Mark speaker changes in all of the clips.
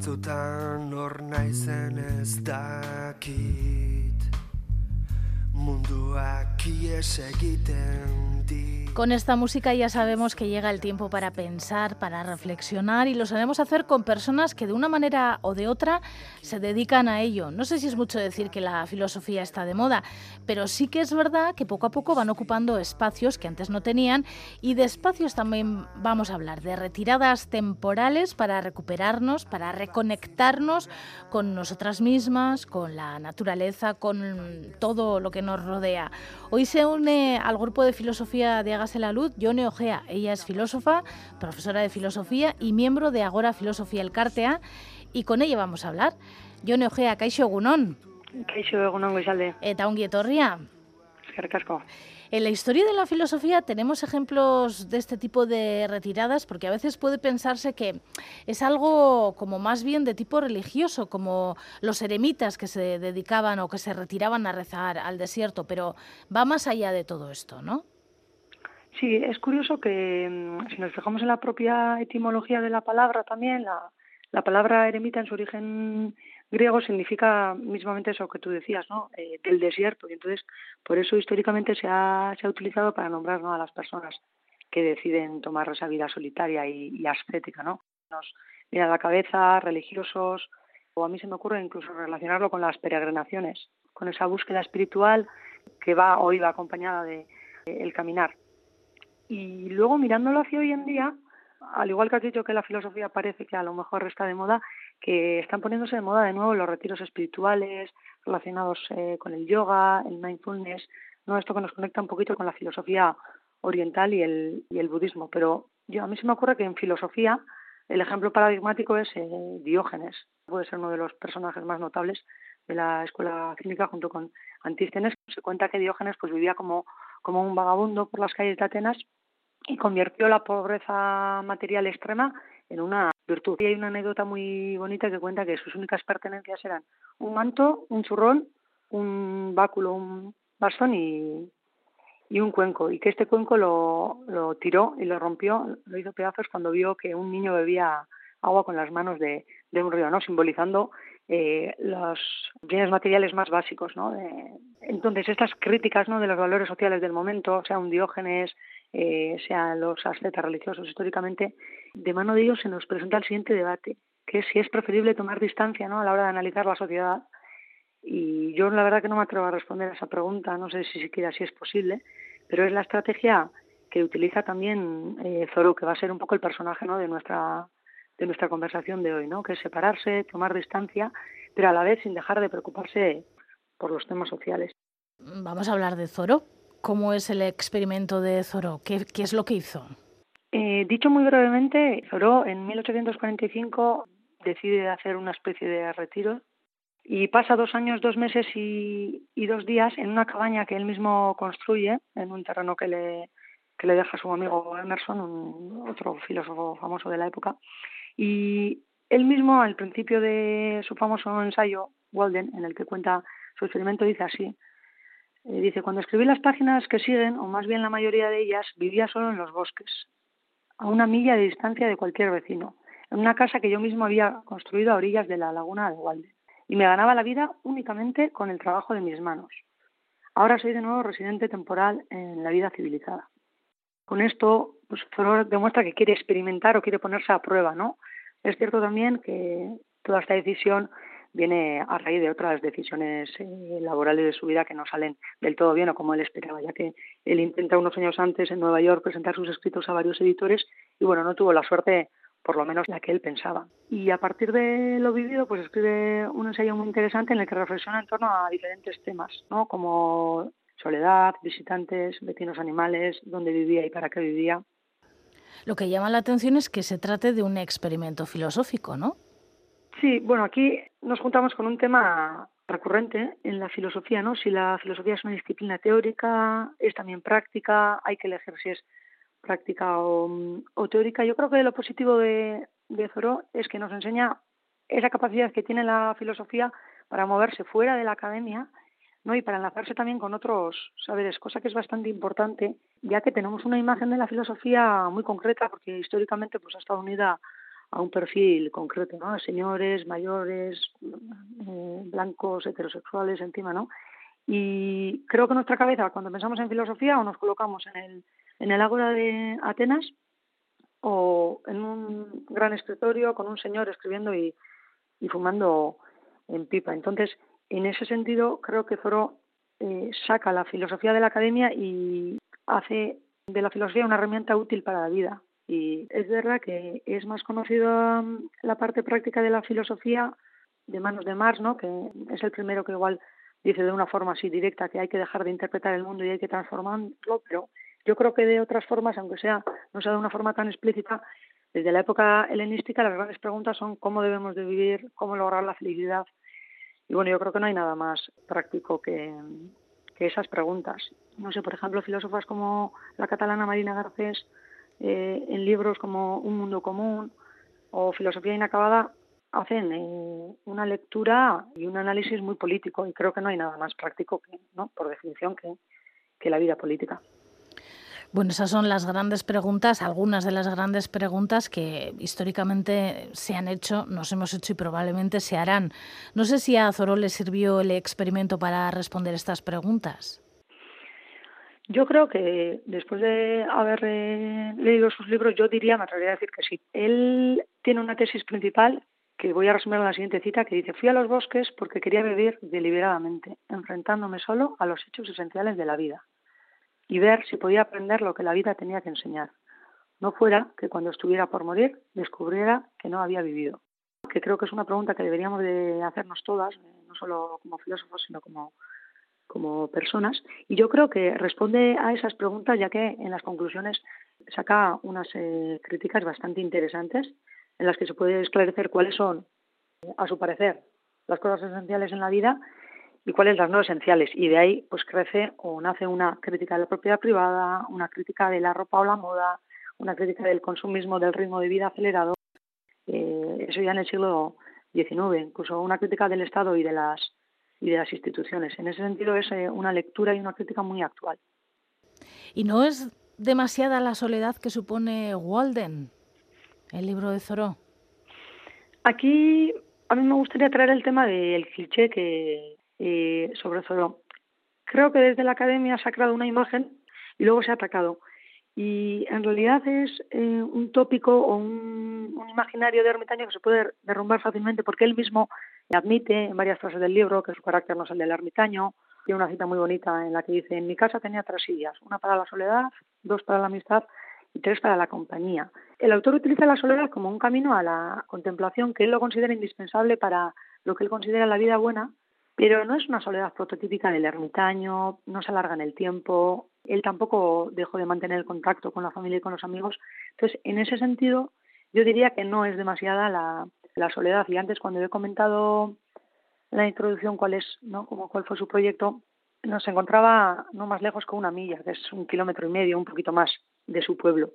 Speaker 1: batzutan hor naizen ez dakit. Munduak ies egiten
Speaker 2: Con esta música ya sabemos que llega el tiempo para pensar, para reflexionar y lo sabemos hacer con personas que de una manera o de otra se dedican a ello. No sé si es mucho decir que la filosofía está de moda, pero sí que es verdad que poco a poco van ocupando espacios que antes no tenían y de espacios también vamos a hablar, de retiradas temporales para recuperarnos, para reconectarnos con nosotras mismas, con la naturaleza, con todo lo que nos rodea. Hoy se une al grupo de filosofía de Hágase la Luz Yone Ojea. Ella es filósofa, profesora de filosofía y miembro de Agora Filosofía El Cartea. Y con ella vamos a hablar. Yone Ojea, Kaixo Egunon.
Speaker 3: Kaixo Egunon, Goizalde.
Speaker 2: Eta ongi etorria.
Speaker 3: Eskerrik
Speaker 2: En la historia de la filosofía tenemos ejemplos de este tipo de retiradas porque a veces puede pensarse que es algo como más bien de tipo religioso, como los eremitas que se dedicaban o que se retiraban a rezar al desierto, pero va más allá de todo esto, ¿no?
Speaker 3: Sí, es curioso que mm, si nos fijamos en la propia etimología de la palabra también, la, la palabra eremita en su origen griego significa mismamente eso que tú decías, ¿no? Eh, del desierto. Y entonces, por eso históricamente se ha, utilizado para nombrar a las personas que deciden tomar esa vida solitaria y, ascética, ¿no? Nos viene a la cabeza religiosos, o a mí se me ocurre incluso relacionarlo con las peregrinaciones, con esa búsqueda espiritual que va o iba acompañada de el caminar. Y luego mirándolo hacia hoy en día, al igual que has dicho que la filosofía parece que a lo mejor está de moda, que están poniéndose de moda de nuevo los retiros espirituales relacionados eh, con el yoga, el mindfulness, no esto que nos conecta un poquito con la filosofía oriental y el, y el budismo. Pero yo a mí se me ocurre que en filosofía el ejemplo paradigmático es eh, Diógenes. Puede ser uno de los personajes más notables de la escuela cínica junto con Antístenes. Se cuenta que Diógenes pues vivía como, como un vagabundo por las calles de Atenas y convirtió la pobreza material extrema en una virtud. Y hay una anécdota muy bonita que cuenta que sus únicas pertenencias eran un manto, un churrón, un báculo, un bastón y, y un cuenco. Y que este cuenco lo, lo tiró y lo rompió, lo hizo pedazos cuando vio que un niño bebía agua con las manos de, de un río, ¿no? simbolizando eh, los bienes materiales más básicos. ¿no? Entonces, estas críticas ¿no? de los valores sociales del momento, sea un Diógenes, eh, sean los ascetas religiosos históricamente, de mano de ellos se nos presenta el siguiente debate, que es si es preferible tomar distancia ¿no? a la hora de analizar la sociedad. Y yo la verdad que no me atrevo a responder a esa pregunta, no sé si siquiera si es posible, pero es la estrategia que utiliza también eh, Zorro, que va a ser un poco el personaje ¿no? de nuestra de nuestra conversación de hoy, ¿no? que es separarse, tomar distancia, pero a la vez sin dejar de preocuparse por los temas sociales.
Speaker 2: Vamos a hablar de Zoro. ¿Cómo es el experimento de Zoro? ¿Qué, qué es lo que hizo?
Speaker 3: Eh, dicho muy brevemente, Zoro en 1845 decide hacer una especie de retiro y pasa dos años, dos meses y, y, dos días en una cabaña que él mismo construye en un terreno que le, que le deja su amigo Emerson, un, otro filósofo famoso de la época. Y él mismo, al principio de su famoso ensayo, Walden, en el que cuenta su experimento, dice así, dice, cuando escribí las páginas que siguen, o más bien la mayoría de ellas, vivía solo en los bosques, a una milla de distancia de cualquier vecino, en una casa que yo mismo había construido a orillas de la laguna de Walden, y me ganaba la vida únicamente con el trabajo de mis manos. Ahora soy de nuevo residente temporal en la vida civilizada. Con esto, pues demuestra que quiere experimentar o quiere ponerse a prueba, ¿no? Es cierto también que toda esta decisión viene a raíz de otras decisiones eh, laborales de su vida que no salen del todo bien o como él esperaba, ya que él intenta unos años antes en Nueva York presentar sus escritos a varios editores y bueno, no tuvo la suerte por lo menos la que él pensaba. Y a partir de lo vivido, pues escribe un ensayo muy interesante en el que reflexiona en torno a diferentes temas, ¿no? Como soledad, visitantes, vecinos animales, dónde vivía y para qué vivía.
Speaker 2: Lo que llama la atención es que se trate de un experimento filosófico, ¿no?
Speaker 3: Sí, bueno, aquí nos juntamos con un tema recurrente en la filosofía, ¿no? Si la filosofía es una disciplina teórica, es también práctica, hay que elegir si es práctica o, teórica. Yo creo que lo positivo de, de Zoró es que nos enseña esa capacidad que tiene la filosofía para moverse fuera de la academia ¿no? y para enlazarse también con otros saberes, cosa que es bastante importante, ya que tenemos una imagen de la filosofía muy concreta, porque históricamente pues, ha estado unida a un perfil concreto, ¿no? Señores, mayores, eh, blancos, heterosexuales, encima, ¿no? Y creo que nuestra cabeza, cuando pensamos en filosofía, o nos colocamos en el, en el ágora de Atenas, o en un gran escritorio con un señor escribiendo y, y fumando en pipa. Entonces, en ese sentido, creo que Zoro eh, saca la filosofía de la academia y hace de la filosofía una herramienta útil para la vida. Y es verdad que es más conocida mm, la parte práctica de la filosofía de manos de Marx, ¿no? que es el primero que igual dice de una forma así directa que hay que dejar de interpretar el mundo y hay que transformarlo, pero yo creo que de otras formas, aunque sea no sea de una forma tan explícita, desde la época helenística las grandes preguntas son cómo debemos de vivir, cómo lograr la felicidad. Y bueno, yo creo que no hay nada más práctico que, que esas preguntas. No sé, por ejemplo, filósofas como la catalana Marina Garcés, eh, en libros como Un mundo común o Filosofía inacabada, hacen eh, una lectura y un análisis muy político y creo que no hay nada más práctico, que, por definición, que, que la vida política.
Speaker 2: Bueno, esas son las grandes preguntas, algunas de las grandes preguntas que históricamente se han hecho, nos hemos hecho y probablemente se harán. No sé si a Zoró le sirvió el experimento para responder estas preguntas.
Speaker 3: Yo creo que después de haber eh, leído sus libros, yo diría, me atrevería a decir que sí. Él tiene una tesis principal que voy a resumir en la siguiente cita, que dice, fui a los bosques porque quería vivir deliberadamente, enfrentándome solo a los hechos esenciales de la vida y ver si podía aprender lo que la vida tenía que enseñar. No fuera que cuando estuviera por morir descubriera que no había vivido. Que creo que es una pregunta que deberíamos de hacernos todas, eh, no solo como filósofos, sino como, como personas. Y yo creo que responde a esas preguntas ya que en las conclusiones saca unas eh, críticas bastante interesantes en las que se puede esclarecer cuáles son, a su parecer, las cosas esenciales en la vida y cuáles las no esenciales. Y de ahí pues crece o nace una crítica de la propiedad privada, una crítica de la ropa o la moda, una crítica del consumismo, del ritmo de vida acelerado. Eh, eso ya en el siglo XIX, incluso una crítica del Estado y de las y de las instituciones. En ese sentido es eh, una lectura y una crítica muy actual.
Speaker 2: ¿Y no es demasiada la soledad que supone Walden, el libro de Zoró?
Speaker 3: Aquí a mí me gustaría traer el tema del cliché que, eh, sobre todo. Creo que desde la academia se ha creado una imagen y luego se ha atacado. Y en realidad es eh, un tópico o un, imaginario de ermitaño que se puede derrumbar fácilmente porque él mismo admite en varias frases del libro que su carácter no es el del ermitaño. Tiene una cita muy bonita en la que dice, en mi casa tenía tres sillas, una para la soledad, dos para la amistad y tres para la compañía. El autor utiliza la soledad como un camino a la contemplación que él lo considera indispensable para lo que él considera la vida buena pero no es una soledad prototípica del ermitaño, no se alarga en el tiempo, él tampoco dejó de mantener el contacto con la familia y con los amigos. Entonces, en ese sentido, yo diría que no es demasiada la, soledad. Y antes, cuando he comentado en la introducción cuál es, ¿no? Como cuál fue su proyecto, nos encontraba no más lejos que una milla, que es un kilómetro y medio, un poquito más de su pueblo.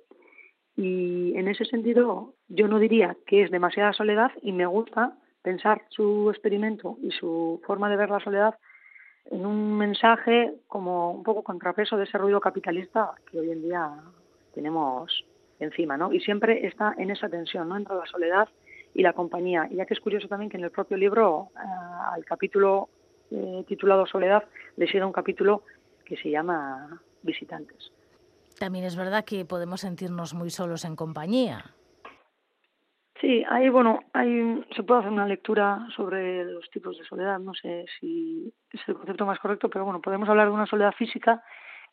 Speaker 3: Y en ese sentido, yo no diría que es demasiada soledad y me gusta pensar su experimento y su forma de ver la soledad en un mensaje como un poco contrapeso de ese ruido capitalista que hoy en día tenemos encima, ¿no? Y siempre está en esa tensión, ¿no? Entre la soledad y la compañía. Y ya que es curioso también que en el propio libro, eh, al capítulo eh, titulado Soledad, le sigue un capítulo que se llama Visitantes.
Speaker 2: También es verdad que podemos sentirnos muy solos en compañía.
Speaker 3: Sí, ahí bueno, hay, se puede hacer una lectura sobre los tipos de soledad. No sé si es el concepto más correcto, pero bueno, podemos hablar de una soledad física,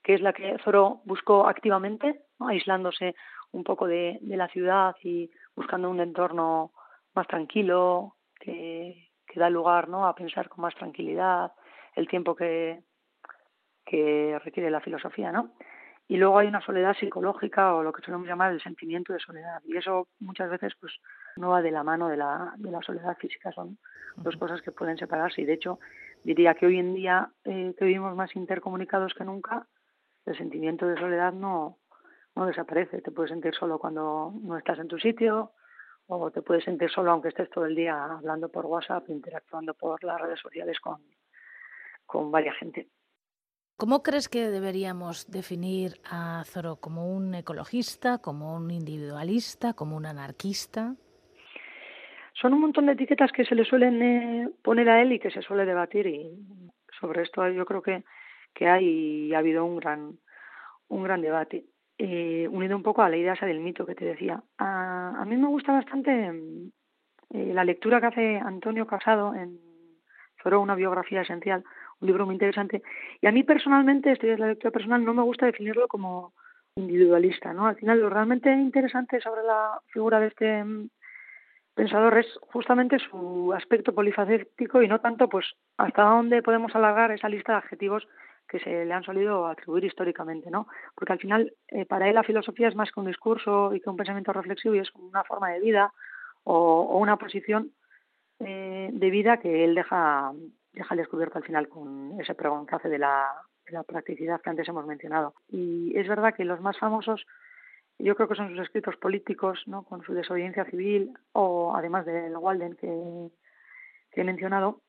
Speaker 3: que es la que Zoro buscó activamente, aislándose un poco de, de, la ciudad y buscando un entorno más tranquilo, que, que da lugar ¿no? a pensar con más tranquilidad el tiempo que, que requiere la filosofía, ¿no? y luego hay una soledad psicológica o lo que solemos llamar el sentimiento de soledad y eso muchas veces pues no va de la mano de la, de la soledad física son dos cosas que pueden separarse y de hecho diría que hoy en día eh, que vivimos más intercomunicados que nunca el sentimiento de soledad no no desaparece te puedes sentir solo cuando no estás en tu sitio o te puedes sentir solo aunque estés todo el día hablando por WhatsApp interactuando por las redes sociales con con varias gente.
Speaker 2: ¿Cómo crees que deberíamos definir a Zoro como un ecologista, como un individualista, como un anarquista?
Speaker 3: son un montón de etiquetas que se le suelen eh, poner a él y que se suele debatir y sobre esto yo creo que, que hay ha habido un gran un gran debate eh, unido un poco a la idea esa del mito que te decía. A, a mí me gusta bastante eh, la lectura que hace Antonio Casado en una biografía esencial, un libro muy interesante. Y a mí personalmente, esto es la lectura personal, no me gusta definirlo como individualista, ¿no? Al final lo realmente interesante sobre la figura de este mm, pensador es justamente su aspecto polifacético y no tanto pues hasta dónde podemos alargar esa lista de adjetivos que se le han solido atribuir históricamente, ¿no? Porque al final eh, para él la filosofía es más que un discurso y que un pensamiento reflexivo y es una forma de vida o, una posición eh, de vida que él deja deja al descubierto al final con ese pregón que hace de la, practicidad que antes hemos mencionado. Y es verdad que los más famosos yo creo que son sus escritos políticos, ¿no? con su desobediencia civil, o además del Walden que he mencionado,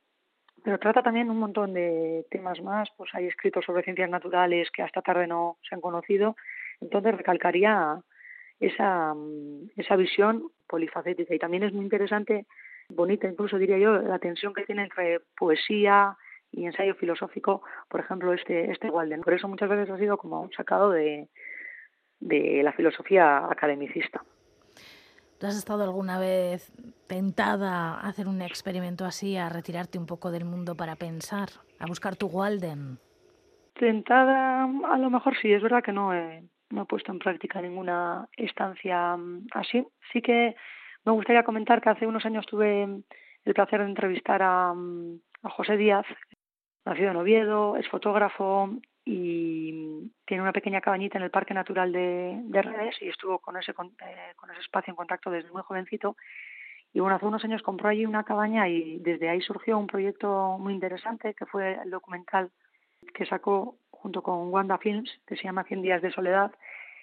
Speaker 3: pero trata también un montón de temas más, pues hay escritos sobre ciencias naturales que hasta tarde no se han conocido, entonces recalcaría esa, esa visión polifacética y también es muy interesante, bonita incluso diría yo, la tensión que tiene entre poesía y ensayo filosófico, por ejemplo, este, este Walden. Por eso muchas veces ha sido como sacado de, de la filosofía academicista.
Speaker 2: ¿Tú has estado alguna vez tentada a hacer un experimento así, a retirarte un poco del mundo para pensar, a buscar tu Walden?
Speaker 3: Tentada, a lo mejor sí, es verdad que no he, no he puesto en práctica ninguna estancia mm, así. Sí que me gustaría comentar que hace unos años tuve el placer de entrevistar a, mm, a José Díaz, nacido en Oviedo, es fotógrafo y tiene una pequeña cabañita en el Parque Natural de, de Redes y estuvo con ese, con, eh, con ese espacio en contacto desde muy jovencito. Y bueno, hace unos años compró allí una cabaña y desde ahí surgió un proyecto muy interesante que fue el documental que sacó junto con Wanda Films, que se llama 100 días de soledad.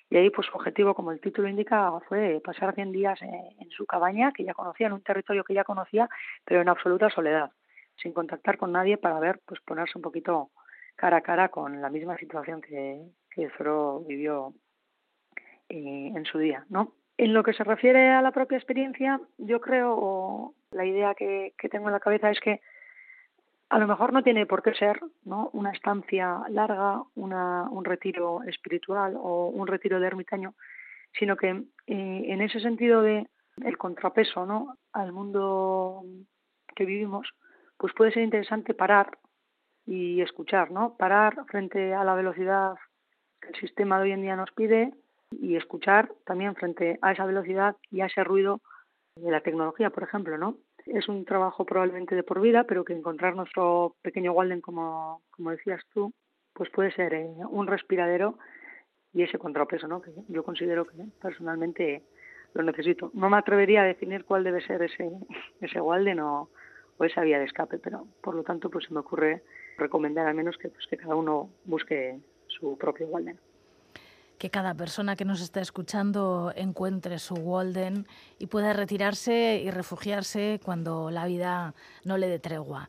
Speaker 3: Y ahí pues su objetivo, como el título indica, fue pasar 100 días en, en su cabaña, que ya conocía, en un territorio que ya conocía, pero en absoluta soledad, sin contactar con nadie para ver, pues ponerse un poquito cara a cara con la misma situación que, que Zoro vivió eh, en su día, ¿no? En lo que se refiere a la propia experiencia, yo creo, o la idea que, que tengo en la cabeza es que a lo mejor no tiene por qué ser ¿no? una estancia larga, una, un retiro espiritual o un retiro de ermitaño, sino que eh, en ese sentido de el contrapeso ¿no? al mundo que vivimos, pues puede ser interesante parar y escuchar, ¿no? Parar frente a la velocidad que el sistema de hoy en día nos pide y escuchar también frente a esa velocidad y a ese ruido de la tecnología, por ejemplo, ¿no? Es un trabajo probablemente de por vida, pero que encontrar nuestro pequeño Walden, como, como decías tú, pues puede ser eh, un respiradero y ese contrapeso, ¿no? Que yo considero que personalmente lo necesito. No me atrevería a definir cuál debe ser ese, ese Walden o, o esa vía de escape, pero por lo tanto pues se me ocurre recomendar al menos que, pues, que cada uno busque su propio Walden.
Speaker 2: Que cada persona que nos está escuchando encuentre su Walden y pueda retirarse y refugiarse cuando la vida no le dé tregua.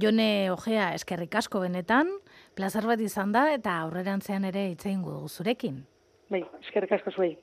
Speaker 2: Jone Ojea, eskerrik asko benetan, plazar bat izan da eta aurrerantzean ere itzein zurekin.
Speaker 3: Bai, eskerrik asko zuei.